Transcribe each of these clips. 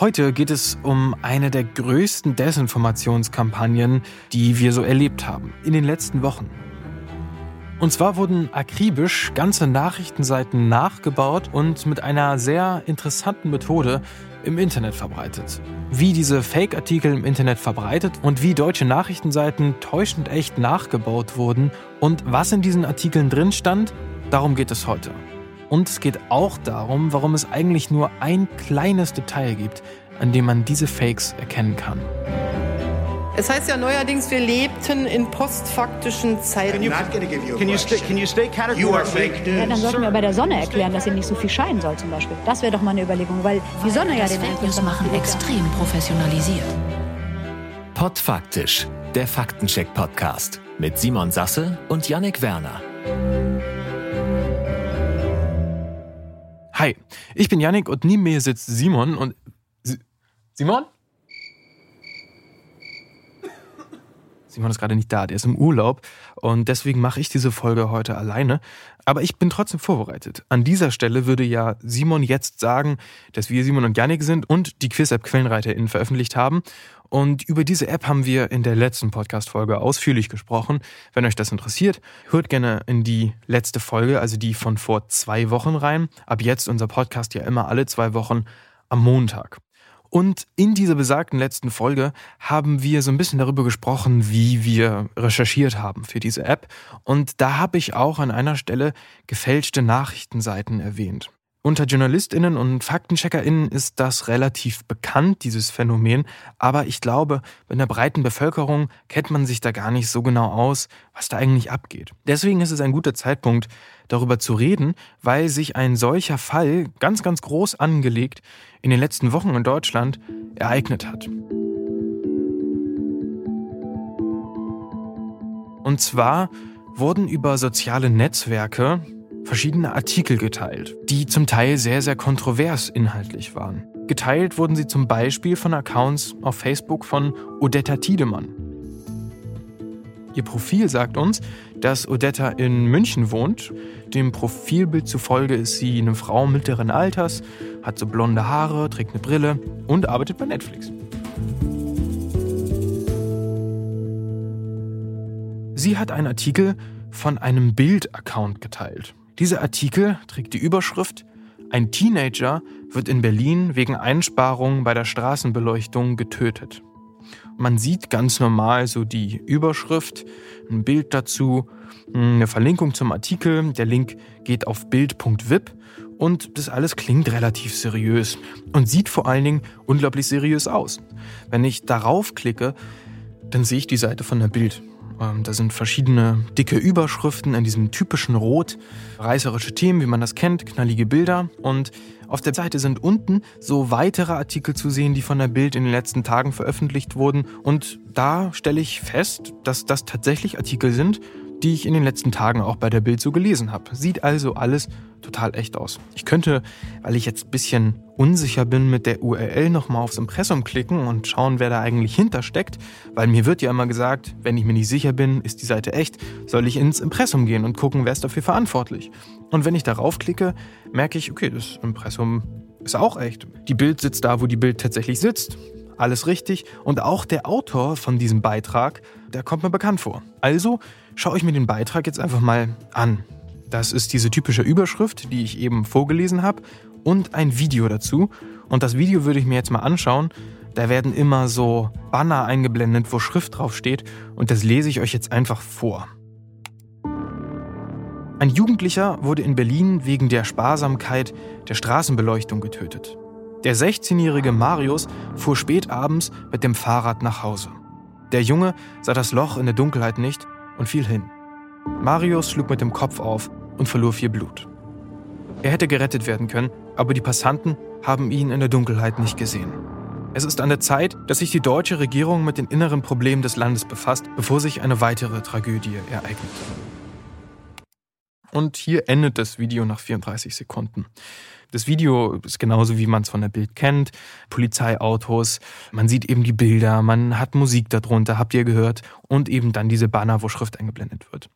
Heute geht es um eine der größten Desinformationskampagnen, die wir so erlebt haben in den letzten Wochen. Und zwar wurden akribisch ganze Nachrichtenseiten nachgebaut und mit einer sehr interessanten Methode im Internet verbreitet. Wie diese Fake-Artikel im Internet verbreitet und wie deutsche Nachrichtenseiten täuschend echt nachgebaut wurden und was in diesen Artikeln drin stand, darum geht es heute. Und es geht auch darum, warum es eigentlich nur ein kleines Detail gibt, an dem man diese Fakes erkennen kann. Es heißt ja neuerdings, wir lebten in postfaktischen Zeiten. Ja, dann sollten wir bei der Sonne erklären, dass sie nicht so viel scheinen soll zum Beispiel. Das wäre doch mal eine Überlegung, weil die Sonne ja das den Fake News machen extrem professionalisiert. Podfaktisch, der Faktencheck-Podcast mit Simon Sasse und Yannick Werner. Hi, ich bin Yannick und neben mir sitzt Simon und. Si- Simon? Simon ist gerade nicht da, der ist im Urlaub und deswegen mache ich diese Folge heute alleine. Aber ich bin trotzdem vorbereitet. An dieser Stelle würde ja Simon jetzt sagen, dass wir Simon und Yannick sind und die Quiz-App QuellenreiterInnen veröffentlicht haben. Und über diese App haben wir in der letzten Podcast-Folge ausführlich gesprochen. Wenn euch das interessiert, hört gerne in die letzte Folge, also die von vor zwei Wochen rein. Ab jetzt unser Podcast ja immer alle zwei Wochen am Montag. Und in dieser besagten letzten Folge haben wir so ein bisschen darüber gesprochen, wie wir recherchiert haben für diese App. Und da habe ich auch an einer Stelle gefälschte Nachrichtenseiten erwähnt. Unter JournalistInnen und FaktencheckerInnen ist das relativ bekannt, dieses Phänomen. Aber ich glaube, in der breiten Bevölkerung kennt man sich da gar nicht so genau aus, was da eigentlich abgeht. Deswegen ist es ein guter Zeitpunkt, darüber zu reden, weil sich ein solcher Fall ganz, ganz groß angelegt in den letzten Wochen in Deutschland ereignet hat. Und zwar wurden über soziale Netzwerke verschiedene Artikel geteilt, die zum Teil sehr, sehr kontrovers inhaltlich waren. Geteilt wurden sie zum Beispiel von Accounts auf Facebook von Odetta Tiedemann. Ihr Profil sagt uns, dass Odetta in München wohnt. Dem Profilbild zufolge ist sie eine Frau mittleren Alters, hat so blonde Haare, trägt eine Brille und arbeitet bei Netflix. Sie hat einen Artikel von einem Bild-Account geteilt. Dieser Artikel trägt die Überschrift Ein Teenager wird in Berlin wegen Einsparungen bei der Straßenbeleuchtung getötet. Man sieht ganz normal so die Überschrift, ein Bild dazu, eine Verlinkung zum Artikel. Der Link geht auf bild.vip und das alles klingt relativ seriös und sieht vor allen Dingen unglaublich seriös aus. Wenn ich darauf klicke, dann sehe ich die Seite von der Bild. Ähm, Da sind verschiedene dicke Überschriften in diesem typischen Rot, reißerische Themen, wie man das kennt, knallige Bilder. Und auf der Seite sind unten so weitere Artikel zu sehen, die von der Bild in den letzten Tagen veröffentlicht wurden. Und da stelle ich fest, dass das tatsächlich Artikel sind, die ich in den letzten Tagen auch bei der Bild so gelesen habe. Sieht also alles total echt aus. Ich könnte, weil ich jetzt ein bisschen unsicher bin, mit der URL nochmal aufs Impressum klicken und schauen, wer da eigentlich hintersteckt, weil mir wird ja immer gesagt, wenn ich mir nicht sicher bin, ist die Seite echt, soll ich ins Impressum gehen und gucken, wer ist dafür verantwortlich. Und wenn ich darauf klicke, merke ich, okay, das Impressum ist auch echt. Die Bild sitzt da, wo die Bild tatsächlich sitzt. Alles richtig. Und auch der Autor von diesem Beitrag, der kommt mir bekannt vor. Also schaue ich mir den Beitrag jetzt einfach mal an. Das ist diese typische Überschrift, die ich eben vorgelesen habe, und ein Video dazu. Und das Video würde ich mir jetzt mal anschauen. Da werden immer so Banner eingeblendet, wo Schrift drauf steht. Und das lese ich euch jetzt einfach vor. Ein Jugendlicher wurde in Berlin wegen der Sparsamkeit der Straßenbeleuchtung getötet. Der 16-jährige Marius fuhr spät abends mit dem Fahrrad nach Hause. Der Junge sah das Loch in der Dunkelheit nicht und fiel hin. Marius schlug mit dem Kopf auf und verlor viel Blut. Er hätte gerettet werden können, aber die Passanten haben ihn in der Dunkelheit nicht gesehen. Es ist an der Zeit, dass sich die deutsche Regierung mit den inneren Problemen des Landes befasst, bevor sich eine weitere Tragödie ereignet. Und hier endet das Video nach 34 Sekunden. Das Video ist genauso, wie man es von der Bild kennt. Polizeiautos, man sieht eben die Bilder, man hat Musik darunter, habt ihr gehört, und eben dann diese Banner, wo Schrift eingeblendet wird.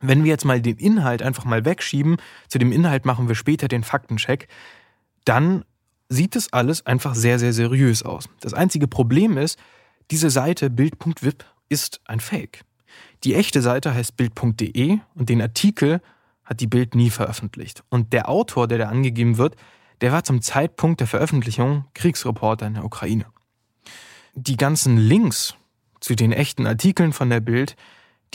Wenn wir jetzt mal den Inhalt einfach mal wegschieben, zu dem Inhalt machen wir später den Faktencheck, dann sieht es alles einfach sehr, sehr seriös aus. Das einzige Problem ist, diese Seite bild.wip ist ein Fake. Die echte Seite heißt bild.de und den Artikel hat die Bild nie veröffentlicht. Und der Autor, der da angegeben wird, der war zum Zeitpunkt der Veröffentlichung Kriegsreporter in der Ukraine. Die ganzen Links zu den echten Artikeln von der Bild,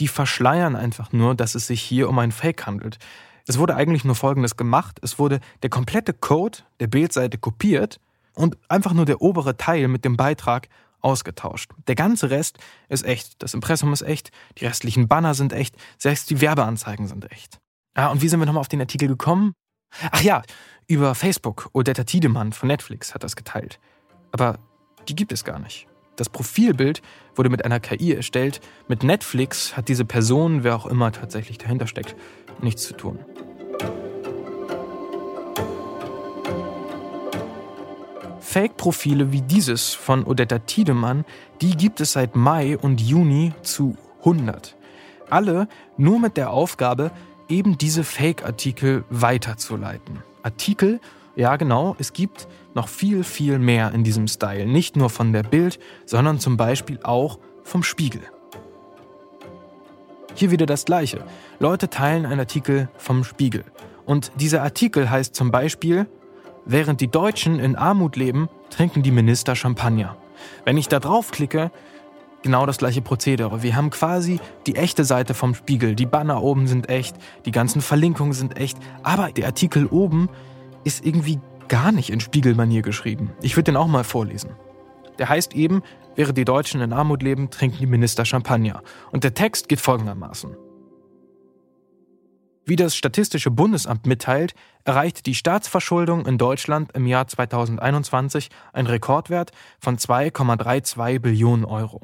die verschleiern einfach nur, dass es sich hier um ein Fake handelt. Es wurde eigentlich nur Folgendes gemacht. Es wurde der komplette Code der Bildseite kopiert und einfach nur der obere Teil mit dem Beitrag ausgetauscht. Der ganze Rest ist echt. Das Impressum ist echt, die restlichen Banner sind echt, selbst die Werbeanzeigen sind echt. Ah, und wie sind wir nochmal auf den Artikel gekommen? Ach ja, über Facebook. Odetta Tiedemann von Netflix hat das geteilt. Aber die gibt es gar nicht. Das Profilbild wurde mit einer KI erstellt. Mit Netflix hat diese Person, wer auch immer tatsächlich dahinter steckt, nichts zu tun. Fake-Profile wie dieses von Odetta Tiedemann, die gibt es seit Mai und Juni zu 100. Alle nur mit der Aufgabe, eben diese Fake-Artikel weiterzuleiten. Artikel, ja genau, es gibt noch viel, viel mehr in diesem Style. Nicht nur von der Bild, sondern zum Beispiel auch vom Spiegel. Hier wieder das Gleiche. Leute teilen einen Artikel vom Spiegel. Und dieser Artikel heißt zum Beispiel, Während die Deutschen in Armut leben, trinken die Minister Champagner. Wenn ich da draufklicke, genau das gleiche Prozedere. Wir haben quasi die echte Seite vom Spiegel. Die Banner oben sind echt, die ganzen Verlinkungen sind echt, aber der Artikel oben ist irgendwie gar nicht in Spiegelmanier geschrieben. Ich würde den auch mal vorlesen. Der heißt eben, während die Deutschen in Armut leben, trinken die Minister Champagner. Und der Text geht folgendermaßen. Wie das Statistische Bundesamt mitteilt, erreicht die Staatsverschuldung in Deutschland im Jahr 2021 einen Rekordwert von 2,32 Billionen Euro.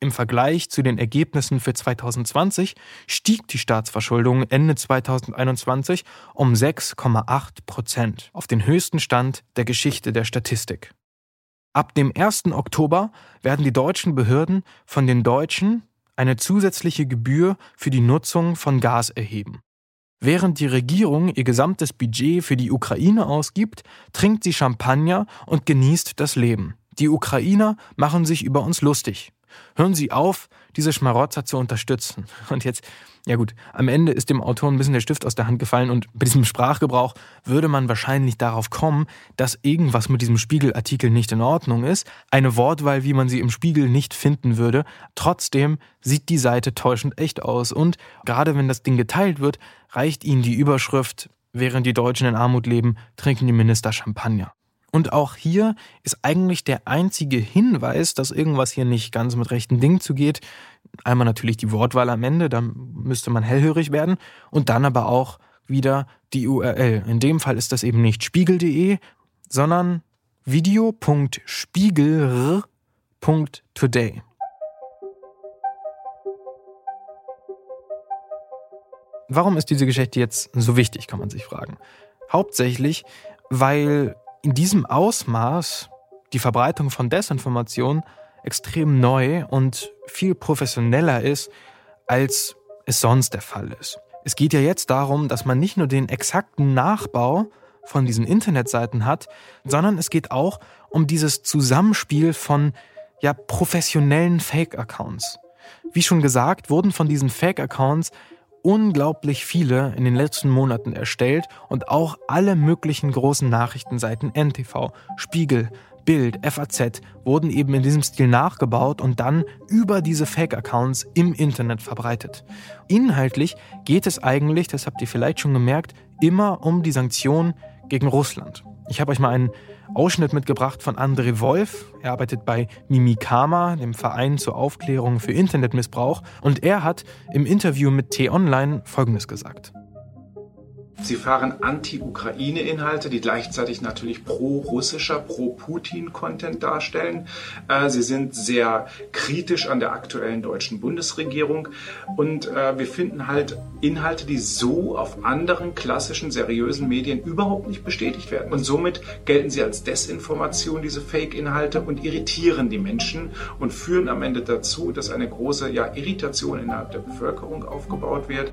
Im Vergleich zu den Ergebnissen für 2020 stieg die Staatsverschuldung Ende 2021 um 6,8 Prozent auf den höchsten Stand der Geschichte der Statistik. Ab dem 1. Oktober werden die deutschen Behörden von den Deutschen eine zusätzliche Gebühr für die Nutzung von Gas erheben. Während die Regierung ihr gesamtes Budget für die Ukraine ausgibt, trinkt sie Champagner und genießt das Leben. Die Ukrainer machen sich über uns lustig. Hören Sie auf, diese Schmarotzer zu unterstützen. Und jetzt, ja gut, am Ende ist dem Autor ein bisschen der Stift aus der Hand gefallen und bei diesem Sprachgebrauch würde man wahrscheinlich darauf kommen, dass irgendwas mit diesem Spiegelartikel nicht in Ordnung ist. Eine Wortwahl, wie man sie im Spiegel nicht finden würde. Trotzdem sieht die Seite täuschend echt aus und gerade wenn das Ding geteilt wird, reicht Ihnen die Überschrift Während die Deutschen in Armut leben, trinken die Minister Champagner. Und auch hier ist eigentlich der einzige Hinweis, dass irgendwas hier nicht ganz mit rechten Dingen zugeht. Einmal natürlich die Wortwahl am Ende, da müsste man hellhörig werden. Und dann aber auch wieder die URL. In dem Fall ist das eben nicht spiegel.de, sondern video.spiegel.today. Warum ist diese Geschichte jetzt so wichtig, kann man sich fragen. Hauptsächlich, weil in diesem Ausmaß die Verbreitung von Desinformation extrem neu und viel professioneller ist, als es sonst der Fall ist. Es geht ja jetzt darum, dass man nicht nur den exakten Nachbau von diesen Internetseiten hat, sondern es geht auch um dieses Zusammenspiel von ja professionellen Fake-Accounts. Wie schon gesagt, wurden von diesen Fake-Accounts unglaublich viele in den letzten Monaten erstellt und auch alle möglichen großen Nachrichtenseiten NTV, Spiegel, Bild, FAZ wurden eben in diesem Stil nachgebaut und dann über diese Fake-Accounts im Internet verbreitet. Inhaltlich geht es eigentlich, das habt ihr vielleicht schon gemerkt, immer um die Sanktionen gegen Russland. Ich habe euch mal einen Ausschnitt mitgebracht von André Wolf. Er arbeitet bei Mimikama, dem Verein zur Aufklärung für Internetmissbrauch. Und er hat im Interview mit T-Online Folgendes gesagt. Sie fahren Anti-Ukraine-Inhalte, die gleichzeitig natürlich pro-russischer, pro-Putin-Content darstellen. Äh, sie sind sehr kritisch an der aktuellen deutschen Bundesregierung. Und äh, wir finden halt Inhalte, die so auf anderen klassischen, seriösen Medien überhaupt nicht bestätigt werden. Und somit gelten sie als Desinformation, diese Fake-Inhalte, und irritieren die Menschen und führen am Ende dazu, dass eine große ja, Irritation innerhalb der Bevölkerung aufgebaut wird.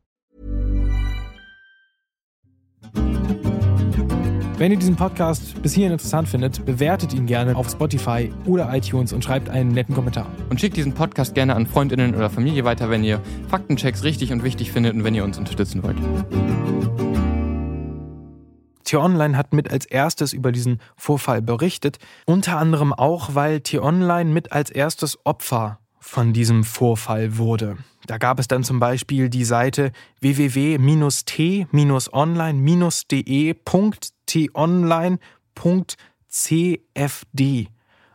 Wenn ihr diesen Podcast bis hierhin interessant findet, bewertet ihn gerne auf Spotify oder iTunes und schreibt einen netten Kommentar. Und schickt diesen Podcast gerne an Freundinnen oder Familie weiter, wenn ihr Faktenchecks richtig und wichtig findet und wenn ihr uns unterstützen wollt. T-Online hat mit als erstes über diesen Vorfall berichtet, unter anderem auch, weil T-Online mit als erstes Opfer von diesem Vorfall wurde. Da gab es dann zum Beispiel die Seite www.t-online-de.tonline.cfd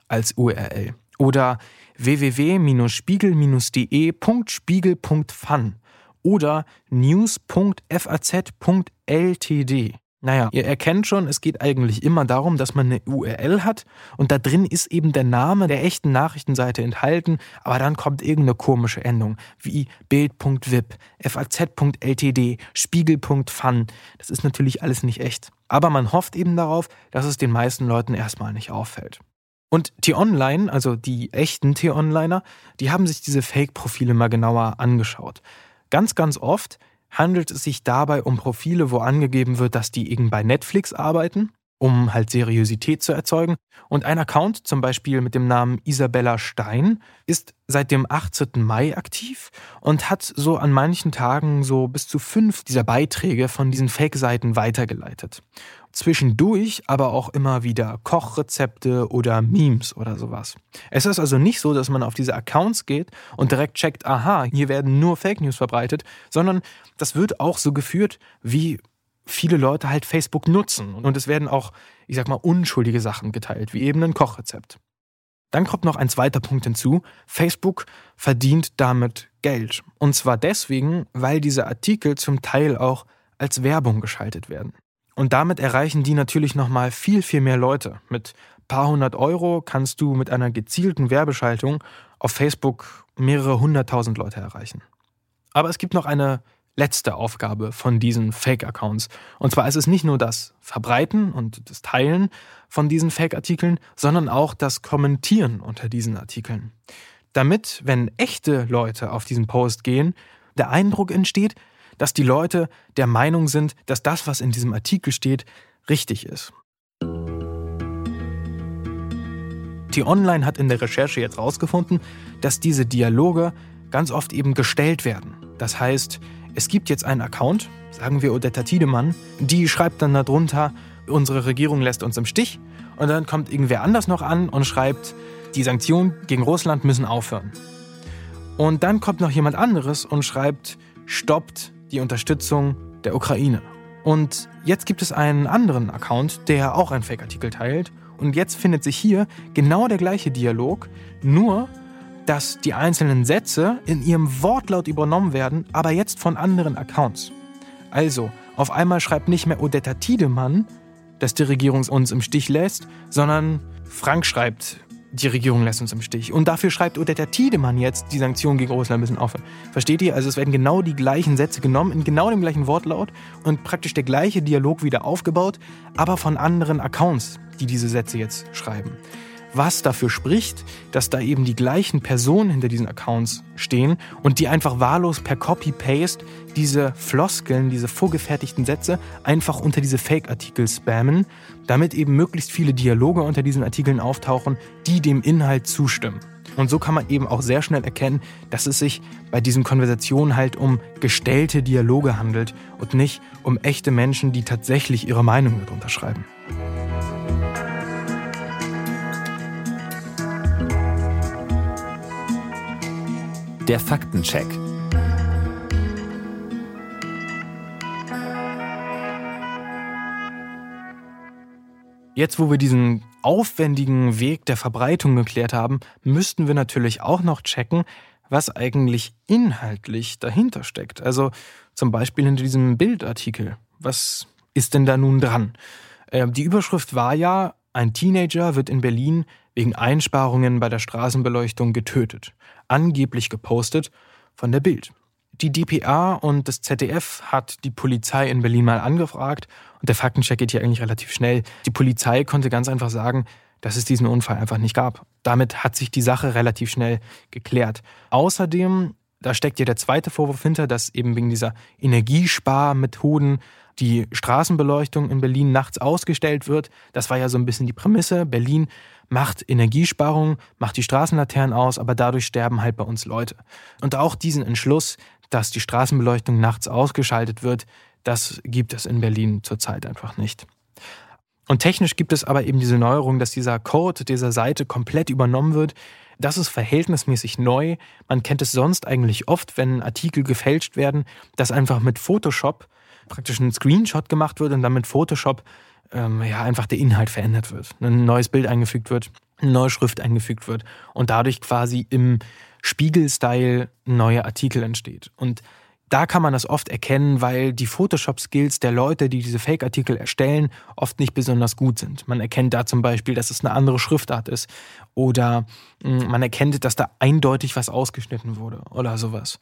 als URL oder www.spiegel-de.spiegel.fun oder news.faz.ltd. Naja, ihr erkennt schon, es geht eigentlich immer darum, dass man eine URL hat und da drin ist eben der Name der echten Nachrichtenseite enthalten, aber dann kommt irgendeine komische Endung wie bild.wip, faz.ltd, spiegel.fun. Das ist natürlich alles nicht echt. Aber man hofft eben darauf, dass es den meisten Leuten erstmal nicht auffällt. Und T-Online, also die echten T-Onliner, die haben sich diese Fake-Profile mal genauer angeschaut. Ganz, ganz oft handelt es sich dabei um Profile, wo angegeben wird, dass die eben bei Netflix arbeiten, um halt Seriosität zu erzeugen. Und ein Account, zum Beispiel mit dem Namen Isabella Stein, ist seit dem 18. Mai aktiv und hat so an manchen Tagen so bis zu fünf dieser Beiträge von diesen Fake-Seiten weitergeleitet. Zwischendurch aber auch immer wieder Kochrezepte oder Memes oder sowas. Es ist also nicht so, dass man auf diese Accounts geht und direkt checkt, aha, hier werden nur Fake News verbreitet, sondern das wird auch so geführt, wie viele Leute halt Facebook nutzen. Und es werden auch, ich sag mal, unschuldige Sachen geteilt, wie eben ein Kochrezept. Dann kommt noch ein zweiter Punkt hinzu. Facebook verdient damit Geld. Und zwar deswegen, weil diese Artikel zum Teil auch als Werbung geschaltet werden. Und damit erreichen die natürlich nochmal viel, viel mehr Leute. Mit paar hundert Euro kannst du mit einer gezielten Werbeschaltung auf Facebook mehrere hunderttausend Leute erreichen. Aber es gibt noch eine letzte Aufgabe von diesen Fake-Accounts. Und zwar ist es nicht nur das Verbreiten und das Teilen von diesen Fake-Artikeln, sondern auch das Kommentieren unter diesen Artikeln. Damit, wenn echte Leute auf diesen Post gehen, der Eindruck entsteht, dass die Leute der Meinung sind, dass das, was in diesem Artikel steht, richtig ist. T-Online hat in der Recherche jetzt herausgefunden, dass diese Dialoge ganz oft eben gestellt werden. Das heißt, es gibt jetzt einen Account, sagen wir Odetta Tiedemann, die schreibt dann darunter, unsere Regierung lässt uns im Stich. Und dann kommt irgendwer anders noch an und schreibt, die Sanktionen gegen Russland müssen aufhören. Und dann kommt noch jemand anderes und schreibt, stoppt die Unterstützung der Ukraine. Und jetzt gibt es einen anderen Account, der auch einen Fake-Artikel teilt. Und jetzt findet sich hier genau der gleiche Dialog, nur dass die einzelnen Sätze in ihrem Wortlaut übernommen werden, aber jetzt von anderen Accounts. Also, auf einmal schreibt nicht mehr Odetta Tiedemann, dass die Regierung uns im Stich lässt, sondern Frank schreibt, die Regierung lässt uns im Stich. Und dafür schreibt Odetta Tiedemann jetzt die Sanktionen gegen Russland bisschen auf. Versteht ihr? Also es werden genau die gleichen Sätze genommen, in genau dem gleichen Wortlaut und praktisch der gleiche Dialog wieder aufgebaut, aber von anderen Accounts, die diese Sätze jetzt schreiben was dafür spricht, dass da eben die gleichen Personen hinter diesen Accounts stehen und die einfach wahllos per Copy-Paste diese Floskeln, diese vorgefertigten Sätze einfach unter diese Fake-Artikel spammen, damit eben möglichst viele Dialoge unter diesen Artikeln auftauchen, die dem Inhalt zustimmen. Und so kann man eben auch sehr schnell erkennen, dass es sich bei diesen Konversationen halt um gestellte Dialoge handelt und nicht um echte Menschen, die tatsächlich ihre Meinung darunter schreiben. Der Faktencheck. Jetzt, wo wir diesen aufwendigen Weg der Verbreitung geklärt haben, müssten wir natürlich auch noch checken, was eigentlich inhaltlich dahinter steckt. Also zum Beispiel hinter diesem Bildartikel. Was ist denn da nun dran? Äh, die Überschrift war ja, ein Teenager wird in Berlin wegen Einsparungen bei der Straßenbeleuchtung getötet angeblich gepostet von der Bild. Die DPA und das ZDF hat die Polizei in Berlin mal angefragt und der Faktencheck geht hier eigentlich relativ schnell. Die Polizei konnte ganz einfach sagen, dass es diesen Unfall einfach nicht gab. Damit hat sich die Sache relativ schnell geklärt. Außerdem, da steckt ja der zweite Vorwurf hinter, dass eben wegen dieser Energiesparmethoden die Straßenbeleuchtung in Berlin nachts ausgestellt wird. Das war ja so ein bisschen die Prämisse. Berlin macht Energiesparung, macht die Straßenlaternen aus, aber dadurch sterben halt bei uns Leute. Und auch diesen Entschluss, dass die Straßenbeleuchtung nachts ausgeschaltet wird, das gibt es in Berlin zurzeit einfach nicht. Und technisch gibt es aber eben diese Neuerung, dass dieser Code dieser Seite komplett übernommen wird. Das ist verhältnismäßig neu. Man kennt es sonst eigentlich oft, wenn Artikel gefälscht werden, dass einfach mit Photoshop praktisch ein Screenshot gemacht wird und dann mit Photoshop ähm, ja, einfach der Inhalt verändert wird. Ein neues Bild eingefügt wird, eine neue Schrift eingefügt wird und dadurch quasi im Spiegel-Style ein neuer Artikel entsteht. Und da kann man das oft erkennen, weil die Photoshop-Skills der Leute, die diese Fake-Artikel erstellen, oft nicht besonders gut sind. Man erkennt da zum Beispiel, dass es eine andere Schriftart ist oder hm, man erkennt, dass da eindeutig was ausgeschnitten wurde oder sowas.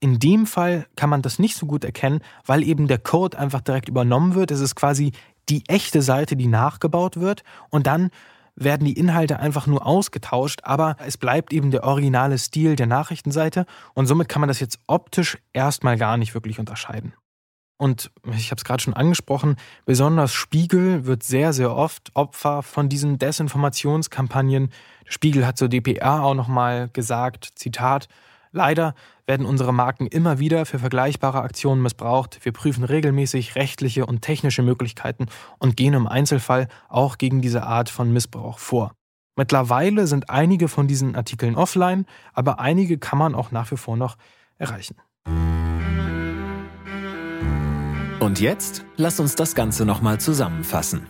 In dem Fall kann man das nicht so gut erkennen, weil eben der Code einfach direkt übernommen wird. Es ist quasi die echte Seite, die nachgebaut wird und dann werden die Inhalte einfach nur ausgetauscht, aber es bleibt eben der originale Stil der Nachrichtenseite und somit kann man das jetzt optisch erstmal gar nicht wirklich unterscheiden. Und ich habe es gerade schon angesprochen, besonders Spiegel wird sehr, sehr oft Opfer von diesen Desinformationskampagnen. Spiegel hat zur DPR auch nochmal gesagt, Zitat, Leider werden unsere Marken immer wieder für vergleichbare Aktionen missbraucht. Wir prüfen regelmäßig rechtliche und technische Möglichkeiten und gehen im Einzelfall auch gegen diese Art von Missbrauch vor. Mittlerweile sind einige von diesen Artikeln offline, aber einige kann man auch nach wie vor noch erreichen. Und jetzt lass uns das Ganze nochmal zusammenfassen.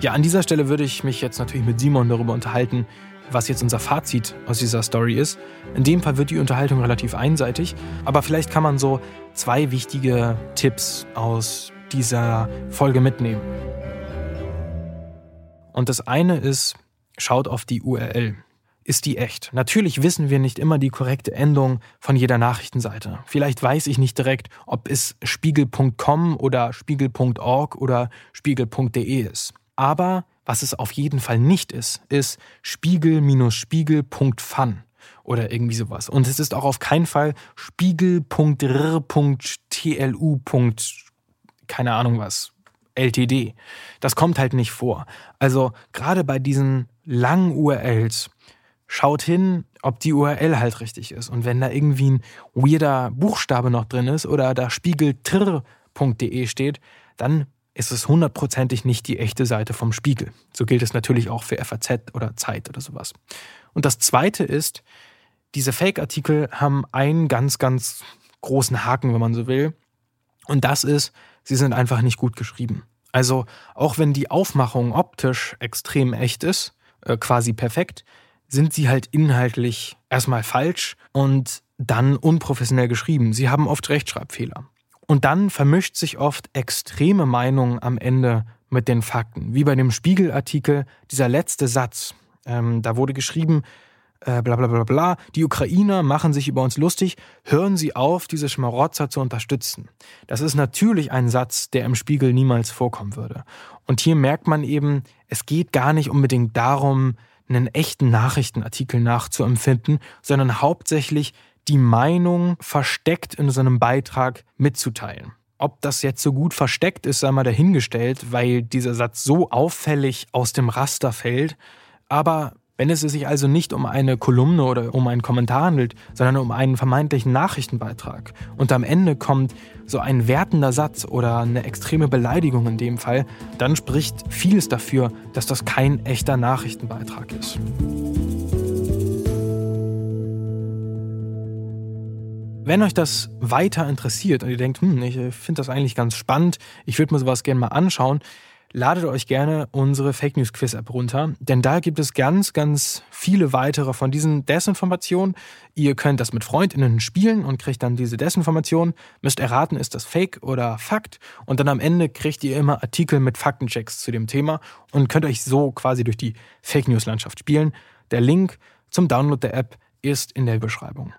Ja, an dieser Stelle würde ich mich jetzt natürlich mit Simon darüber unterhalten, was jetzt unser Fazit aus dieser Story ist. In dem Fall wird die Unterhaltung relativ einseitig, aber vielleicht kann man so zwei wichtige Tipps aus dieser Folge mitnehmen. Und das eine ist, schaut auf die URL. Ist die echt? Natürlich wissen wir nicht immer die korrekte Endung von jeder Nachrichtenseite. Vielleicht weiß ich nicht direkt, ob es spiegel.com oder spiegel.org oder spiegel.de ist. Aber was es auf jeden Fall nicht ist, ist spiegel-spiegel.fun oder irgendwie sowas. Und es ist auch auf keinen Fall spiegel.r.tlu. keine Ahnung was. LTD. Das kommt halt nicht vor. Also gerade bei diesen langen URLs, schaut hin, ob die URL halt richtig ist. Und wenn da irgendwie ein weirder Buchstabe noch drin ist oder da spiegeltr.de steht, dann ist es hundertprozentig nicht die echte Seite vom Spiegel. So gilt es natürlich auch für FAZ oder Zeit oder sowas. Und das Zweite ist, diese Fake-Artikel haben einen ganz, ganz großen Haken, wenn man so will. Und das ist, sie sind einfach nicht gut geschrieben. Also auch wenn die Aufmachung optisch extrem echt ist, äh, quasi perfekt, sind sie halt inhaltlich erstmal falsch und dann unprofessionell geschrieben. Sie haben oft Rechtschreibfehler. Und dann vermischt sich oft extreme Meinung am Ende mit den Fakten. Wie bei dem Spiegelartikel, dieser letzte Satz. Ähm, da wurde geschrieben, äh, bla bla bla bla, die Ukrainer machen sich über uns lustig, hören Sie auf, diese Schmarotzer zu unterstützen. Das ist natürlich ein Satz, der im Spiegel niemals vorkommen würde. Und hier merkt man eben, es geht gar nicht unbedingt darum, einen echten Nachrichtenartikel nachzuempfinden, sondern hauptsächlich die Meinung versteckt in so einem Beitrag mitzuteilen. Ob das jetzt so gut versteckt ist, sei mal dahingestellt, weil dieser Satz so auffällig aus dem Raster fällt. Aber wenn es sich also nicht um eine Kolumne oder um einen Kommentar handelt, sondern um einen vermeintlichen Nachrichtenbeitrag und am Ende kommt so ein wertender Satz oder eine extreme Beleidigung in dem Fall, dann spricht vieles dafür, dass das kein echter Nachrichtenbeitrag ist. Wenn euch das weiter interessiert und ihr denkt, hm, ich finde das eigentlich ganz spannend, ich würde mir sowas gerne mal anschauen, ladet euch gerne unsere Fake News Quiz App runter, denn da gibt es ganz, ganz viele weitere von diesen Desinformationen. Ihr könnt das mit Freundinnen spielen und kriegt dann diese Desinformation, müsst erraten, ist das Fake oder Fakt und dann am Ende kriegt ihr immer Artikel mit Faktenchecks zu dem Thema und könnt euch so quasi durch die Fake News Landschaft spielen. Der Link zum Download der App ist in der Beschreibung.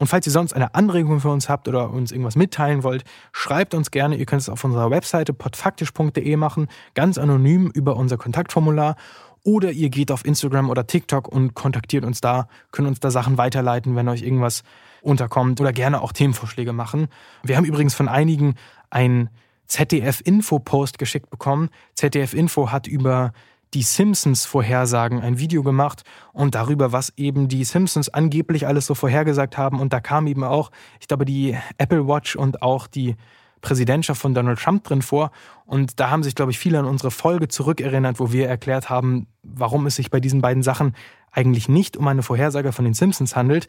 Und falls ihr sonst eine Anregung für uns habt oder uns irgendwas mitteilen wollt, schreibt uns gerne. Ihr könnt es auf unserer Webseite podfaktisch.de machen, ganz anonym über unser Kontaktformular. Oder ihr geht auf Instagram oder TikTok und kontaktiert uns da, könnt uns da Sachen weiterleiten, wenn euch irgendwas unterkommt oder gerne auch Themenvorschläge machen. Wir haben übrigens von einigen ein ZDF-Info-Post geschickt bekommen. ZDF-Info hat über die Simpsons-Vorhersagen ein Video gemacht und darüber, was eben die Simpsons angeblich alles so vorhergesagt haben. Und da kam eben auch, ich glaube, die Apple Watch und auch die Präsidentschaft von Donald Trump drin vor. Und da haben sich, glaube ich, viele an unsere Folge zurückerinnert, wo wir erklärt haben, warum es sich bei diesen beiden Sachen eigentlich nicht um eine Vorhersage von den Simpsons handelt.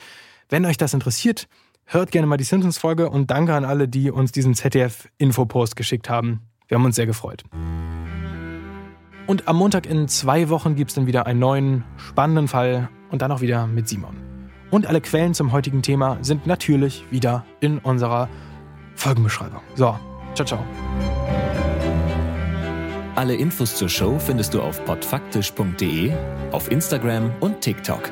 Wenn euch das interessiert, hört gerne mal die Simpsons-Folge und danke an alle, die uns diesen ZDF-Infopost geschickt haben. Wir haben uns sehr gefreut. Und am Montag in zwei Wochen gibt es dann wieder einen neuen, spannenden Fall und dann auch wieder mit Simon. Und alle Quellen zum heutigen Thema sind natürlich wieder in unserer Folgenbeschreibung. So, ciao, ciao. Alle Infos zur Show findest du auf podfaktisch.de, auf Instagram und TikTok.